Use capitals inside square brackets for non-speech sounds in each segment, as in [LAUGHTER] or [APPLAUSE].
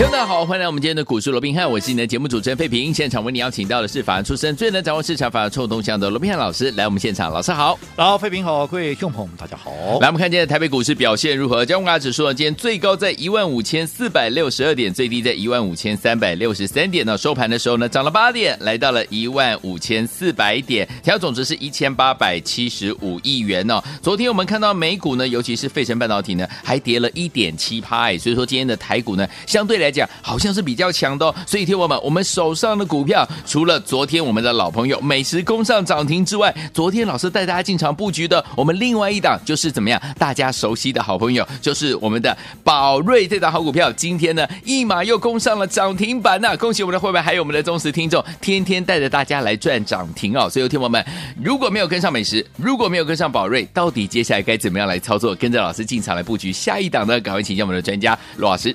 大家好，欢迎来我们今天的股市罗宾汉，我是你的节目主持人费平。现场为你邀请到的是法案出身、最能掌握市场法案臭动向的罗宾汉老师，来我们现场，老师好，老费平好，各位听众朋友们大家好。来，我们看今天台北股市表现如何？加权指数呢？今天最高在一万五千四百六十二点，最低在一万五千三百六十三点呢。收盘的时候呢，涨了八点，来到了一万五千四百点，调总值是一千八百七十五亿元哦。昨天我们看到美股呢，尤其是费城半导体呢，还跌了一点七趴，所以说今天的台股呢，相对来讲好像是比。较强的哦，所以听我们，我们手上的股票，除了昨天我们的老朋友美食攻上涨停之外，昨天老师带大家进场布局的，我们另外一档就是怎么样，大家熟悉的好朋友，就是我们的宝瑞这档好股票，今天呢一马又攻上了涨停板呐！恭喜我们的会员，还有我们的忠实听众，天天带着大家来赚涨停哦！所以听我们，如果没有跟上美食，如果没有跟上宝瑞，到底接下来该怎么样来操作？跟着老师进场来布局下一档呢？赶快请教我们的专家罗老师。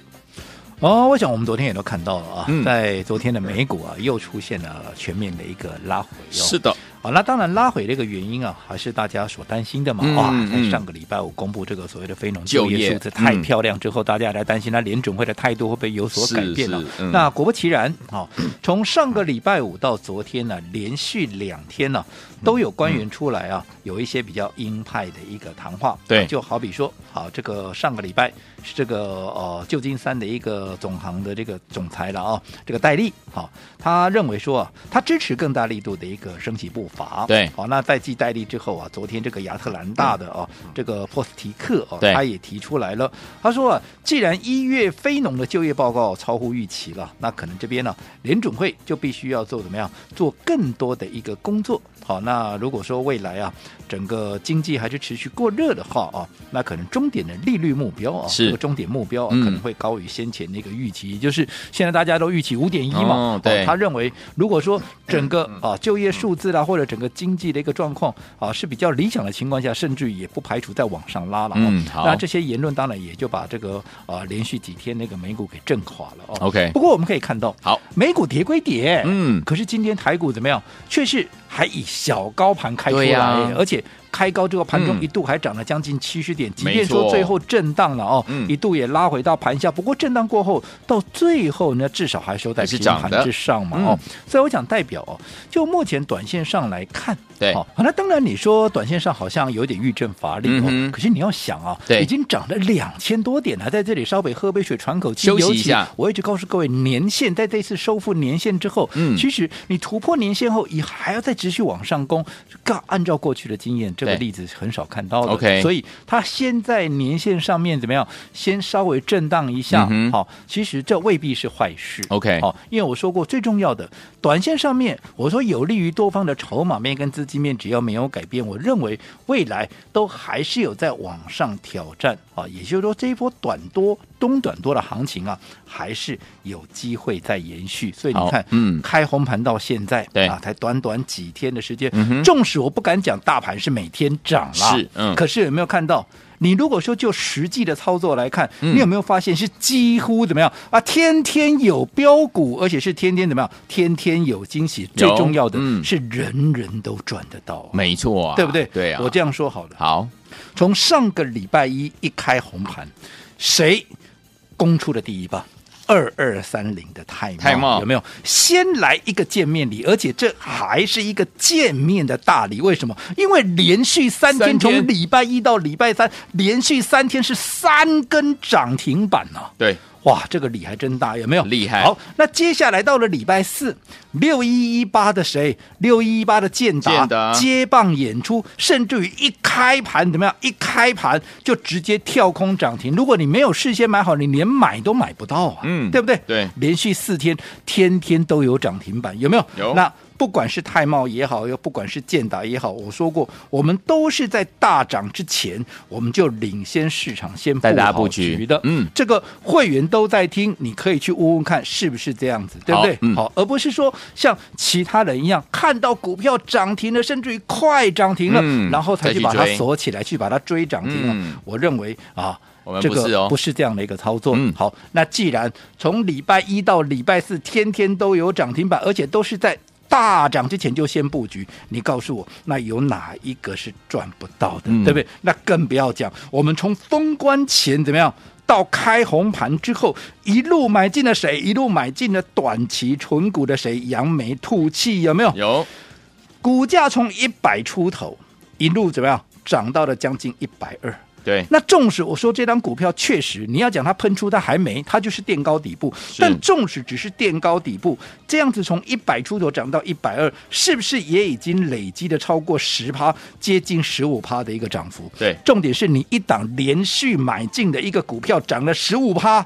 哦，我想我们昨天也都看到了啊，嗯、在昨天的美股啊，又出现了全面的一个拉回。是的。好，那当然拉回这个原因啊，还是大家所担心的嘛。嗯、哇，嗯、在上个礼拜五公布这个所谓的非农就业数字太漂亮之后，大家来担心，那联准会的态度会不会有所改变了？嗯、那果不其然，啊，从上个礼拜五到昨天呢、啊，连续两天呢、啊，都有官员出来啊，有一些比较鹰派的一个谈话。对，就好比说，好，这个上个礼拜是这个呃旧金山的一个总行的这个总裁了啊，这个戴利，好，他认为说啊，他支持更大力度的一个升息步伐。对，好，那在继戴利之后啊，昨天这个亚特兰大的啊，这个波斯提克啊，他也提出来了，他说啊，既然一月非农的就业报告超乎预期了，那可能这边呢，联准会就必须要做怎么样，做更多的一个工作。好，那如果说未来啊，整个经济还是持续过热的话啊，那可能终点的利率目标啊，是这个终点目标、可能会高于先前那个预期，也就是现在大家都预期五点一嘛，哦、对，他认为如果说整个啊就业数字啦，或者整个经济的一个状况啊是比较理想的情况下，甚至也不排除再往上拉了。嗯，好，那这些言论当然也就把这个啊连续几天那个美股给震垮了哦。OK，不过我们可以看到，好，美股跌归跌，嗯，可是今天台股怎么样？却是还以小高盘开出来，啊、而且。开高之后，盘中一度还涨了将近七十点，即便说最后震荡了哦，一度也拉回到盘下。不过震荡过后，到最后呢，至少还收在平盘之上嘛哦。所以我想代表哦，就目前短线上来看，对，好，那当然你说短线上好像有点欲振乏力哦，可是你要想啊，已经涨了两千多点了，在这里稍微喝杯水喘口气，休息一下。我一直告诉各位，年线在这次收复年线之后，嗯，其实你突破年线后，你还要再继续往上攻。按照过去的经验，这个例子很少看到的，OK，所以它先在年线上面怎么样？先稍微震荡一下，好、其实这未必是坏事，OK，好、哦，因为我说过最重要的，短线上面我说有利于多方的筹码面跟资金面，只要没有改变，我认为未来都还是有在往上挑战。啊，也就是说这一波短多、中短多的行情啊，还是有机会再延续。所以你看，嗯，开红盘到现在，对。啊，才短短几天的时间，纵使我不敢讲大盘是每天涨了，是，嗯，可是有没有看到？你如果说就实际的操作来看，你有没有发现是几乎怎么样啊？天天有标股，而且是天天怎么样？天天有惊喜。最重要的是人人都赚得到，没错啊，对不对？对啊，我这样说好了。好，从上个礼拜一一开红盘，谁攻出了第一棒？二二三零的泰茂，泰茂有没有先来一个见面礼？而且这还是一个见面的大礼。为什么？因为连续三天，从礼拜一到礼拜三，连续三天是三根涨停板呢、啊。对。哇，这个礼还真大，有没有？厉害。好，那接下来到了礼拜四，六一一八的谁？六一一八的建达接棒演出，甚至于一开盘怎么样？一开盘就直接跳空涨停。如果你没有事先买好，你连买都买不到啊，嗯，对不对？对，连续四天，天天都有涨停板，有没有？有。那不管是泰茂也好，又不管是建达也好，我说过，我们都是在大涨之前，我们就领先市场，先布好局的。嗯，这个会员都在听，你可以去问问看是不是这样子，对不对？嗯、好，而不是说像其他人一样，看到股票涨停了，甚至于快涨停了，嗯、然后才去把它锁起来，去把它追涨停了。嗯、我认为啊。我们不是哦，这个不是这样的一个操作。嗯，好，那既然从礼拜一到礼拜四天天都有涨停板，而且都是在大涨之前就先布局，你告诉我，那有哪一个是赚不到的，嗯、对不对？那更不要讲，我们从封关前怎么样，到开红盘之后，一路买进了谁？一路买进了短期纯股的谁？扬眉吐气有没有？有。股价从一百出头一路怎么样，涨到了将近一百二。对，那纵使我说这张股票确实，你要讲它喷出，它还没，它就是垫高底部。但纵使只是垫高底部，这样子从一百出头涨到一百二，是不是也已经累积的超过十趴，接近十五趴的一个涨幅？对，重点是你一档连续买进的一个股票涨了十五趴。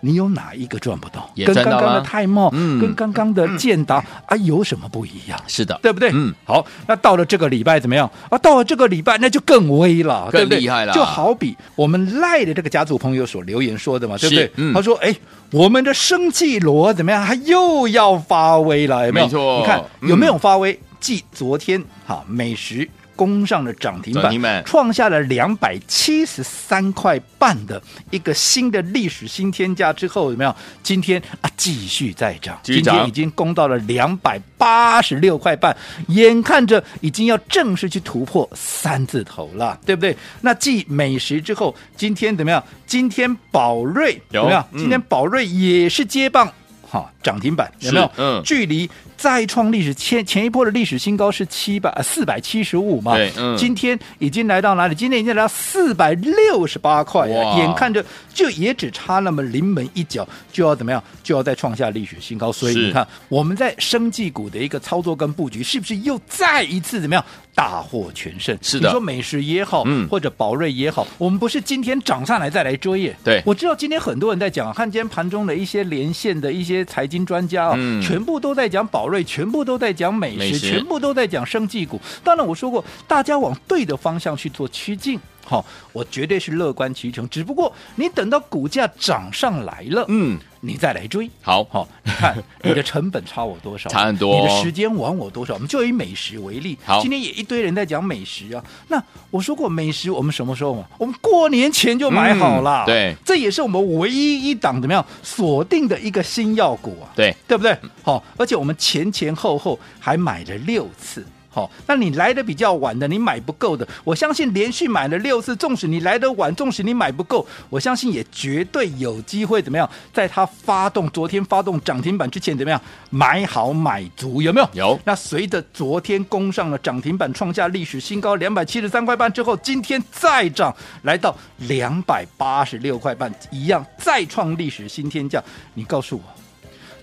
你有哪一个赚不到？到跟刚刚的泰茂，嗯、跟刚刚的建达、嗯、啊，有什么不一样？是的，对不对？嗯，好，那到了这个礼拜怎么样？啊，到了这个礼拜那就更威了，更厉害了。就好比我们赖的这个家族朋友所留言说的嘛，对不对？嗯、他说：“哎，我们的生气罗怎么样？他又要发威了，有没有？没错，你看有没有发威？继、嗯、昨天哈美食。”攻上了涨停板，创下了两百七十三块半的一个新的历史新天价之后，有没有？今天啊，继续再涨，今天已经攻到了两百八十六块半，眼看着已经要正式去突破三字头了，对不对？那继美食之后，今天怎么样？今天宝瑞有没有？今天宝瑞也是接棒。好，涨停板有没有？嗯，距离再创历史前前一波的历史新高是七百四百七十五嘛？对，嗯，今天已经来到哪里？今天已经来到四百六十八块，了眼看着就也只差那么临门一脚，就要怎么样？就要再创下历史新高。所以你看，我们在生技股的一个操作跟布局，是不是又再一次怎么样？大获全胜，是的。你说美食也好，嗯，或者宝瑞也好，我们不是今天涨上来再来追耶。对，我知道今天很多人在讲，看今天盘中的一些连线的一些财经专家啊，嗯，全部都在讲宝瑞，全部都在讲美食，美食全部都在讲生技股。当然我说过，大家往对的方向去做趋近。好，我绝对是乐观其成。只不过你等到股价涨上来了，嗯，你再来追。好，好，你看 [LAUGHS] 你的成本差我多少？差很多。你的时间晚我多少？我们就以美食为例。好，今天也一堆人在讲美食啊。那我说过，美食我们什么时候嘛？我们过年前就买好了。对，这也是我们唯一一档怎么样锁定的一个新药股啊？对，对不对？好，而且我们前前后后还买了六次。好，那你来的比较晚的，你买不够的，我相信连续买了六次，纵使你来的晚，纵使你买不够，我相信也绝对有机会怎么样，在它发动昨天发动涨停板之前怎么样买好买足，有没有？有。那随着昨天攻上了涨停板，创下历史新高两百七十三块半之后，今天再涨来到两百八十六块半，一样再创历史新天价，你告诉我。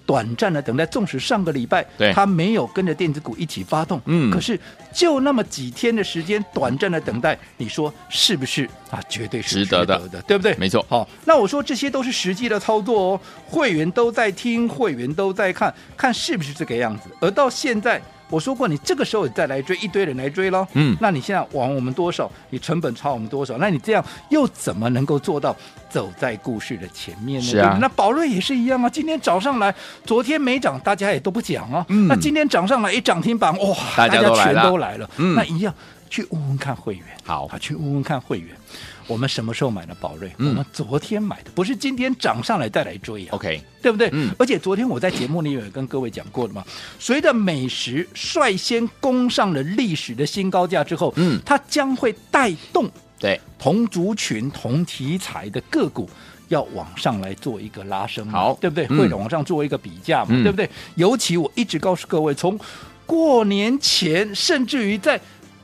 短暂的等待，纵使上个礼拜对它没有跟着电子股一起发动，嗯，可是就那么几天的时间，短暂的等待，你说是不是啊？绝对是值得的，得的对不对？没错。好，那我说这些都是实际的操作哦，会员都在听，会员都在看，看是不是这个样子。而到现在。我说过，你这个时候你再来追，一堆人来追喽。嗯，那你现在往我们多少？你成本超我们多少？那你这样又怎么能够做到走在故事的前面呢？是啊。那宝瑞也是一样啊。今天涨上来，昨天没涨，大家也都不讲啊。嗯。那今天涨上来一涨停板，哇，大家全都来了。嗯。那一样，去问问看会员。好啊，去问问看会员。我们什么时候买的宝瑞？嗯、我们昨天买的，不是今天涨上来再来追啊。OK，对不对？嗯。而且昨天我在节目里有跟各位讲过了嘛，随着美食率先攻上了历史的新高价之后，嗯，它将会带动对同族群、同题材的个股要往上来做一个拉升，好，对不对？嗯、会往上做一个比价嘛，嗯、对不对？尤其我一直告诉各位，从过年前，甚至于在。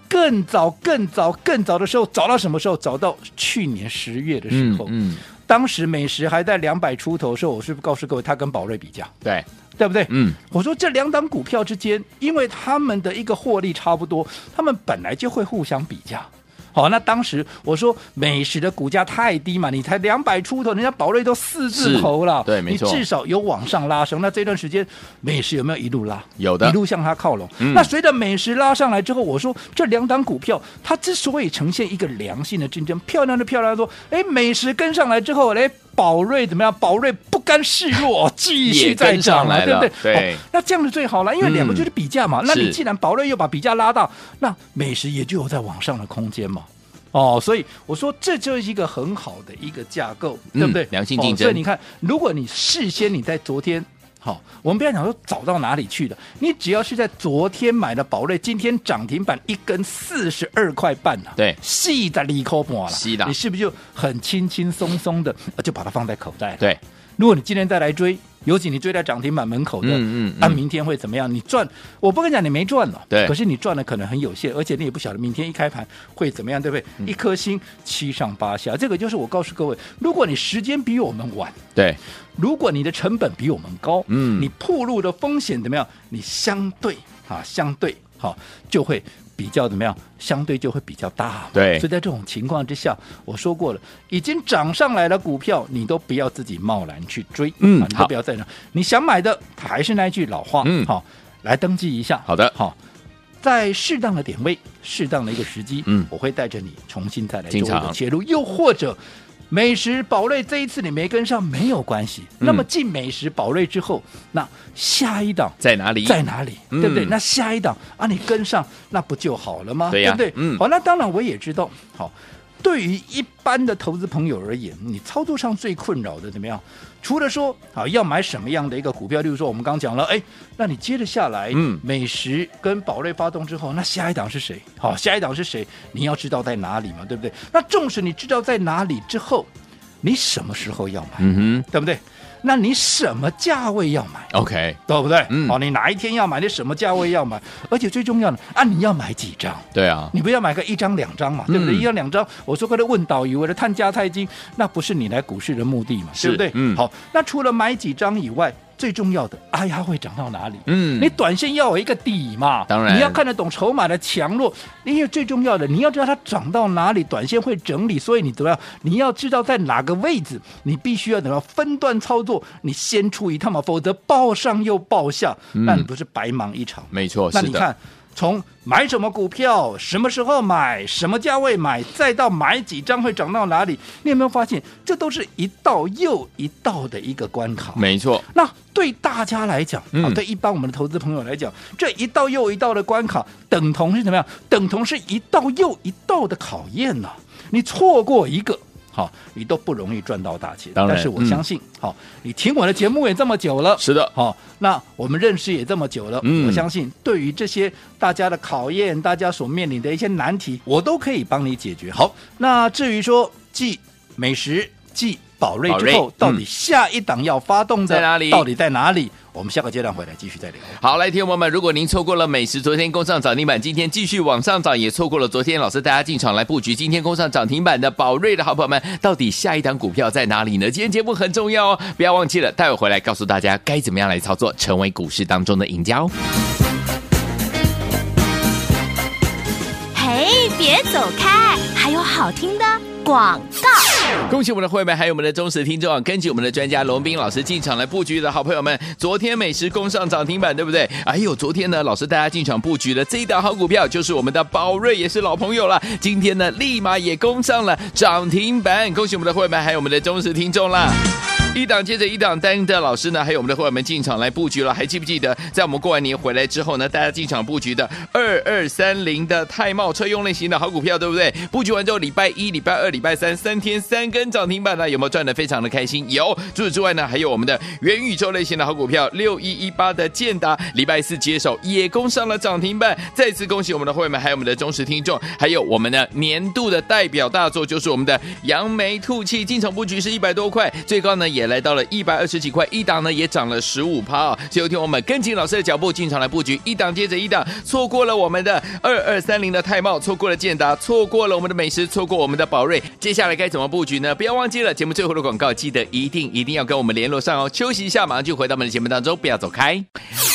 更早、更早、更早的时候，早到什么时候？早到去年十月的时候。嗯，嗯当时美食还在两百出头的时候，我是不是告诉各位，它跟宝瑞比价，对对不对？嗯，我说这两档股票之间，因为他们的一个获利差不多，他们本来就会互相比价。好，那当时我说美食的股价太低嘛，你才两百出头，人家宝瑞都四字头了，对，没错，你至少有往上拉升。那这段时间美食有没有一路拉？有的，一路向它靠拢。嗯、那随着美食拉上来之后，我说这两档股票它之所以呈现一个良性的竞争，漂亮的漂亮的说，哎，美食跟上来之后，哎。宝瑞怎么样？宝瑞不甘示弱，继续再涨了，对不对？对、哦，那这样子最好了，因为两个就是比价嘛。嗯、那你既然宝瑞又把比价拉到，那美食也就有在往上的空间嘛。哦，所以我说这就是一个很好的一个架构，嗯、对不对？良性竞争。哦、所以你看，如果你事先你在昨天。好，我们不要讲说早到哪里去的，你只要是在昨天买的宝瑞，今天涨停板一根四十二块半啊，对，细的利口半了，细的，你是不是就很轻轻松松的就把它放在口袋了？对，如果你今天再来追。尤其你追在涨停板门口的，嗯嗯，那、嗯啊、明天会怎么样？你赚，我不跟你讲，你没赚了，对，可是你赚的可能很有限，而且你也不晓得明天一开盘会怎么样，对不对？嗯、一颗星七上八下，这个就是我告诉各位，如果你时间比我们晚，对，如果你的成本比我们高，嗯，你铺路的风险怎么样？你相对啊，相对好、啊、就会。比较怎么样？相对就会比较大。对，所以在这种情况之下，我说过了，已经涨上来的股票，你都不要自己贸然去追。嗯，啊、你都不要在那。你想买的，还是那句老话。嗯，好，来登记一下。好的，好，在适当的点位、适当的一个时机，嗯，我会带着你重新再来做一个切入，又或者。美食宝瑞这一次你没跟上没有关系，嗯、那么进美食宝瑞之后，那下一档在哪里？在哪里？嗯、对不对？那下一档啊，你跟上那不就好了吗？对不对？嗯，好，那当然我也知道，好。对于一般的投资朋友而言，你操作上最困扰的怎么样？除了说啊要买什么样的一个股票，例如说我们刚讲了，哎，那你接着下来，嗯，美食跟宝瑞发动之后，那下一档是谁？好，下一档是谁？你要知道在哪里嘛，对不对？那纵使你知道在哪里之后，你什么时候要买？嗯哼，对不对？那你什么价位要买？OK，对不对？嗯，好，你哪一天要买？你什么价位要买？而且最重要的啊，你要买几张？对啊，你不要买个一张两张嘛，对不对？嗯、一张两张，我说过的问导游，我的探家太精，那不是你来股市的目的嘛，是对不对？嗯，好，那除了买几张以外。最重要的，哎呀，会涨到哪里？嗯，你短线要有一个底嘛，当然，你要看得懂筹码的强弱。因为最重要的，你要知道它涨到哪里，短线会整理，所以你怎么样？你要知道在哪个位置，你必须要等到分段操作，你先出一趟嘛，否则报上又报下，嗯、那你不是白忙一场？没错，那你看。从买什么股票，什么时候买，什么价位买，再到买几张会涨到哪里，你有没有发现，这都是一道又一道的一个关卡？没错。那对大家来讲，嗯、啊，对一般我们的投资朋友来讲，这一道又一道的关卡，等同是怎么样？等同是一道又一道的考验呢、啊？你错过一个。好，你都不容易赚到大钱。当然，但是我相信，好、嗯，你听我的节目也这么久了，是的，好，那我们认识也这么久了，嗯，我相信对于这些大家的考验，大家所面临的一些难题，我都可以帮你解决。好，那至于说记美食、继宝瑞之后，到底下一档要发动的、嗯、在哪里？到底在哪里？我们下个阶段回来继续再聊。好，来，听众朋友们，如果您错过了美食昨天攻上涨停板，今天继续往上涨，也错过了昨天老师带大家进场来布局今天攻上涨停板的宝瑞的好朋友们，到底下一档股票在哪里呢？今天节目很重要哦，不要忘记了，待会回来告诉大家该怎么样来操作，成为股市当中的赢家哦。嘿，别走开，还有好听的广告。恭喜我们的会员，还有我们的忠实听众啊！根据我们的专家龙斌老师进场来布局的好朋友们，昨天美食攻上涨停板，对不对？哎呦，昨天呢，老师带大家进场布局的这一档好股票，就是我们的宝瑞，也是老朋友了。今天呢，立马也攻上了涨停板，恭喜我们的会员，还有我们的忠实听众啦！一档接着一档，带的老师呢，还有我们的会员们进场来布局了。还记不记得，在我们过完年回来之后呢，大家进场布局的二二三零的泰茂车用类型的好股票，对不对？布局完之后，礼拜一、礼拜二、礼拜三三天三根涨停板呢，有没有赚得非常的开心？有。除此之外呢，还有我们的元宇宙类型的好股票六一一八的建达，礼拜四接手也攻上了涨停板。再次恭喜我们的会员们，还有我们的忠实听众，还有我们的年度的代表大作，就是我们的扬眉吐气，进场布局是一百多块，最高呢也。来到了一百二十几块，一档呢也涨了十五趴啊！所以有听我们跟紧老师的脚步，进场来布局，一档接着一档，错过了我们的二二三零的泰茂，错过了建达，错过了我们的美食，错过我们的宝瑞，接下来该怎么布局呢？不要忘记了节目最后的广告，记得一定一定要跟我们联络上哦。休息一下，马上就回到我们的节目当中，不要走开。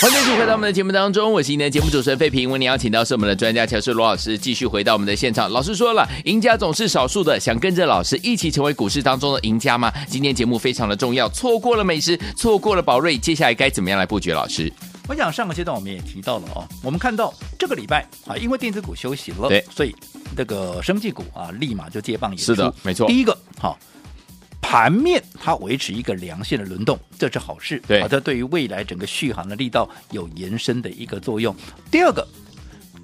欢迎继续回到我们的节目当中，我是今天的节目主持人费平。为您邀请到是我们的专家乔氏罗老师，继续回到我们的现场。老师说了，赢家总是少数的，想跟着老师一起成为股市当中的赢家吗？今天节目非常的重要，错过了美食，错过了宝瑞，接下来该怎么样来布局？老师，我想上个阶段我们也提到了哦，我们看到这个礼拜啊，因为电子股休息了，对，所以这个生技股啊，立马就接棒演出。是的，没错。第一个好。盘面它维持一个良性的轮动，这是好事。对，好，这对于未来整个续航的力道有延伸的一个作用。第二个，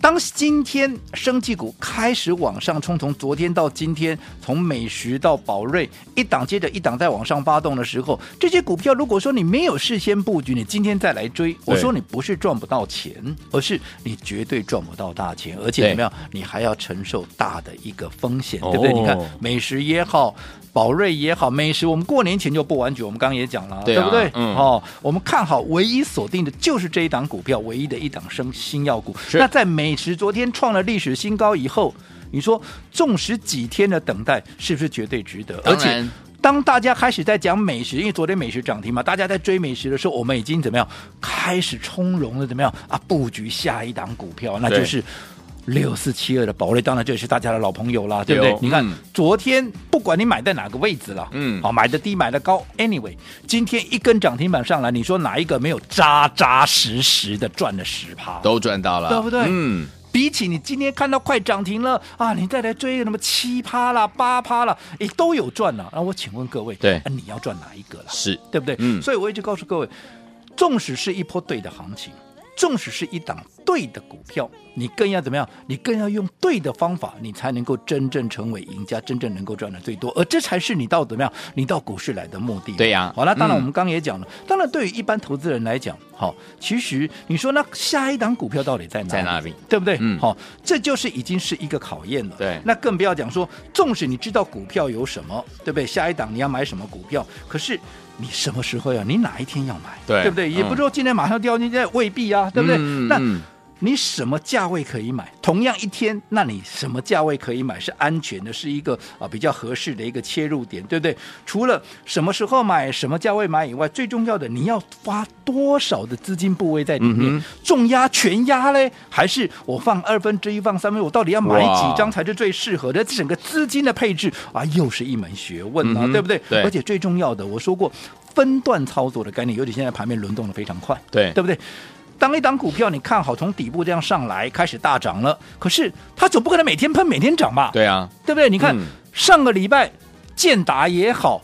当今天生技股开始往上冲，从昨天到今天，从美食到宝瑞，一档接着一档在往上发动的时候，这些股票如果说你没有事先布局，你今天再来追，我说你不是赚不到钱，而是你绝对赚不到大钱，而且怎么样，你还要承受大的一个风险，对不对？你看美食也好。宝瑞也好，美食我们过年前就不完局，我们刚刚也讲了，对，啊、对不对？嗯，哦，我们看好唯一锁定的就是这一档股票，唯一的一档生新药股。那在美食昨天创了历史新高以后，你说纵使几天的等待，是不是绝对值得？而且当大家开始在讲美食，因为昨天美食涨停嘛，大家在追美食的时候，我们已经怎么样开始从容的怎么样啊布局下一档股票，那就是。六四七二的宝瑞，当然这也是大家的老朋友啦，对不对？你看、嗯、昨天不管你买在哪个位置了，嗯，好，买的低买的高，anyway，今天一根涨停板上来，你说哪一个没有扎扎实实的赚了十趴？都赚到了，对不对？嗯，比起你今天看到快涨停了啊，你再来追什么七趴啦、八趴啦，诶，都有赚了。那我请问各位，对，啊、你要赚哪一个了？是对不对？嗯，所以我一直告诉各位，纵使是一波对的行情。纵使是一档对的股票，你更要怎么样？你更要用对的方法，你才能够真正成为赢家，真正能够赚的最多。而这才是你到怎么样？你到股市来的目的。对呀、啊。好了，当然我们刚刚也讲了，嗯、当然对于一般投资人来讲，好，其实你说那下一档股票到底在哪里？在哪里？对不对？嗯。好，这就是已经是一个考验了。对。那更不要讲说，纵使你知道股票有什么，对不对？下一档你要买什么股票，可是。你什么时候要？你哪一天要买？对，对不对？嗯、也不是说今天马上掉进去，未必啊，对不对？嗯、那你什么价位可以买？同样一天，那你什么价位可以买是安全的，是一个啊比较合适的一个切入点，对不对？除了什么时候买、什么价位买以外，最重要的你要花多少的资金部位在里面？嗯、重压、全压嘞，还是我放二分之一、放三分？我到底要买几张才是最适合的？整个资金的配置啊，又是一门学问啊，嗯、对不对？对。而且最重要的，我说过。分段操作的概念，尤其现在盘面轮动的非常快，对对不对？当一档股票你看好从底部这样上来，开始大涨了，可是它总不可能每天喷每天涨吧？对啊，对不对？你看、嗯、上个礼拜建达也好，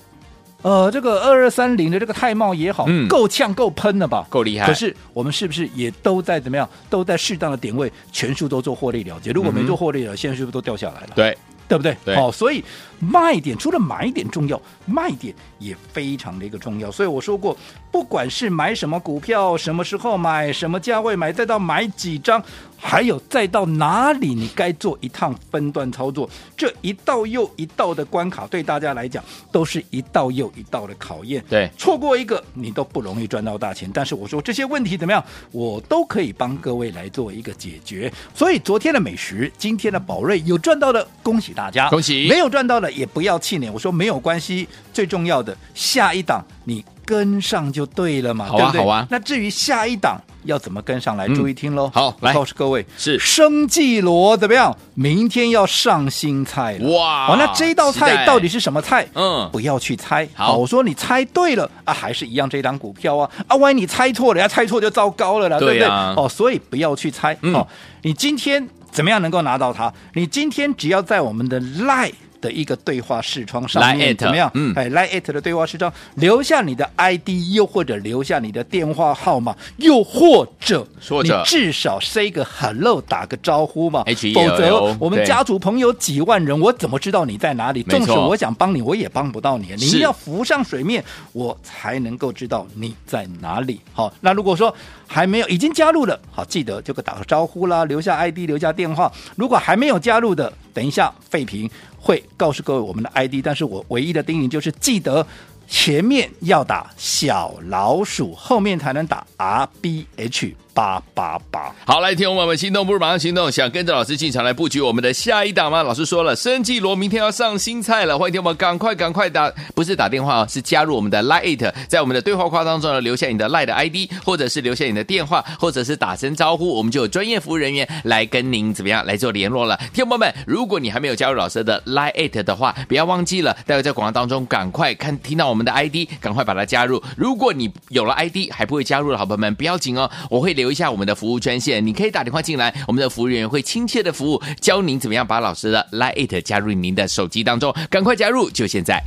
呃，这个二二三零的这个泰茂也好，嗯、够呛够喷了吧？够厉害。可是我们是不是也都在怎么样？都在适当的点位，全数都做获利了结？如果没做获利了，嗯、现在是不是都掉下来了？对。对不对？对，好，所以卖点除了买点重要，卖点也非常的一个重要。所以我说过，不管是买什么股票，什么时候买，什么价位买，再到买几张。还有再到哪里，你该做一趟分段操作，这一道又一道的关卡，对大家来讲都是一道又一道的考验。对，错过一个你都不容易赚到大钱。但是我说这些问题怎么样，我都可以帮各位来做一个解决。所以昨天的美食，今天的宝瑞有赚到的，恭喜大家；恭喜，没有赚到的也不要气馁。我说没有关系，最重要的下一档你跟上就对了嘛，好啊，对不对？好啊。那至于下一档。要怎么跟上来？注意听喽！好，来告诉各位，是生技罗怎么样？明天要上新菜了哇！好，那这一道菜到底是什么菜？嗯，不要去猜。好，我说你猜对了啊，还是一样这档股票啊啊！万一你猜错了，要猜错就糟糕了啦，对不对？哦，所以不要去猜。哦，你今天怎么样能够拿到它？你今天只要在我们的 LINE。的一个对话视窗上面怎么样？嗯，哎，Line@ 的对话视窗，留下你的 ID，又或者留下你的电话号码，又或者你至少 say 个 hello，打个招呼嘛。否则我们家族朋友几万人，我怎么知道你在哪里？纵使我想帮你，我也帮不到你。你要浮上水面，我才能够知道你在哪里。好，那如果说还没有已经加入了，好，记得就个打个招呼啦，留下 ID，留下电话。如果还没有加入的，等一下废品会告诉各位我们的 ID，但是我唯一的叮咛就是记得前面要打小老鼠，后面才能打 R B H。八八八，好，来听我们心动不如马上行动，想跟着老师进场来布局我们的下一档吗？老师说了，生计罗明天要上新菜了，欢迎听我们赶快赶快打，不是打电话哦，是加入我们的 Lite，在我们的对话框当中呢，留下你的 Line ID，或者是留下你的电话，或者是打声招呼，我们就有专业服务人员来跟您怎么样来做联络了。听友们，如果你还没有加入老师的 Lite 的话，不要忘记了，待会在广告当中赶快看听到我们的 ID，赶快把它加入。如果你有了 ID 还不会加入的好朋友们，不要紧哦，我会留一下我们的服务专线，你可以打电话进来，我们的服务人员会亲切的服务，教您怎么样把老师的 Line 加入您的手机当中，赶快加入，就现在！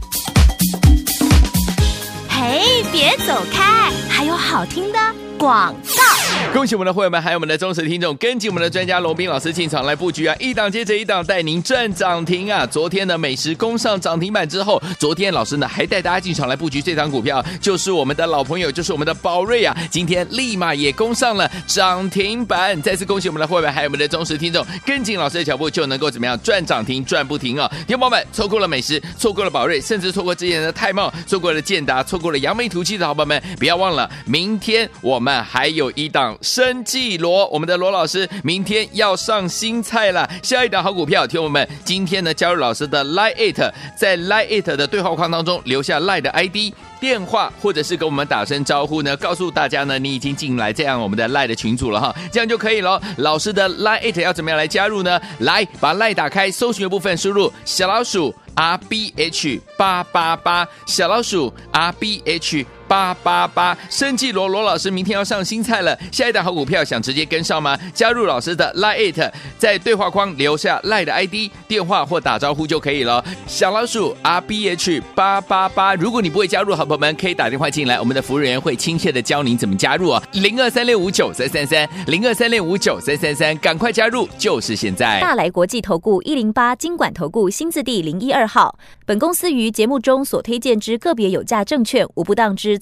嘿，别走开，还有好听的广告。恭喜我们的会员们，还有我们的忠实听众，跟紧我们的专家罗宾老师进场来布局啊！一档接着一档，带您赚涨停啊！昨天的美食攻上涨停板之后，昨天老师呢还带大家进场来布局这档股票，就是我们的老朋友，就是我们的宝瑞啊！今天立马也攻上了涨停板，再次恭喜我们的会员，还有我们的忠实听众，跟紧老师的脚步就能够怎么样赚涨停赚不停啊！听众朋友们，错过了美食，错过了宝瑞，甚至错过之前的泰茂，错过了建达，错过了扬眉吐气的好朋友们，不要忘了，明天我们还有一档。生计罗，我们的罗老师明天要上新菜了。下一档好股票，听我们今天呢加入老师的 Line It，在 Line It 的对话框当中留下 Line 的 ID 电话，或者是跟我们打声招呼呢，告诉大家呢你已经进来这样我们的 Lie 的群组了哈，这样就可以了。老师的 Lie It 要怎么样来加入呢？来把 Lie 打开，搜寻的部分输入小老鼠 R B H 八八八，小老鼠 R B H。八八八，生技罗罗老师明天要上新菜了，下一档好股票想直接跟上吗？加入老师的 Line It，在对话框留下 Line 的 ID 电话或打招呼就可以了。小老鼠 R B H 八八八，如果你不会加入，好朋友们可以打电话进来，我们的服务人员会亲切的教您怎么加入啊。零二三六五九三三三，零二三六五九三三三，赶快加入，就是现在。大来国际投顾一零八金管投顾新字第零一二号，本公司于节目中所推荐之个别有价证券无不当之。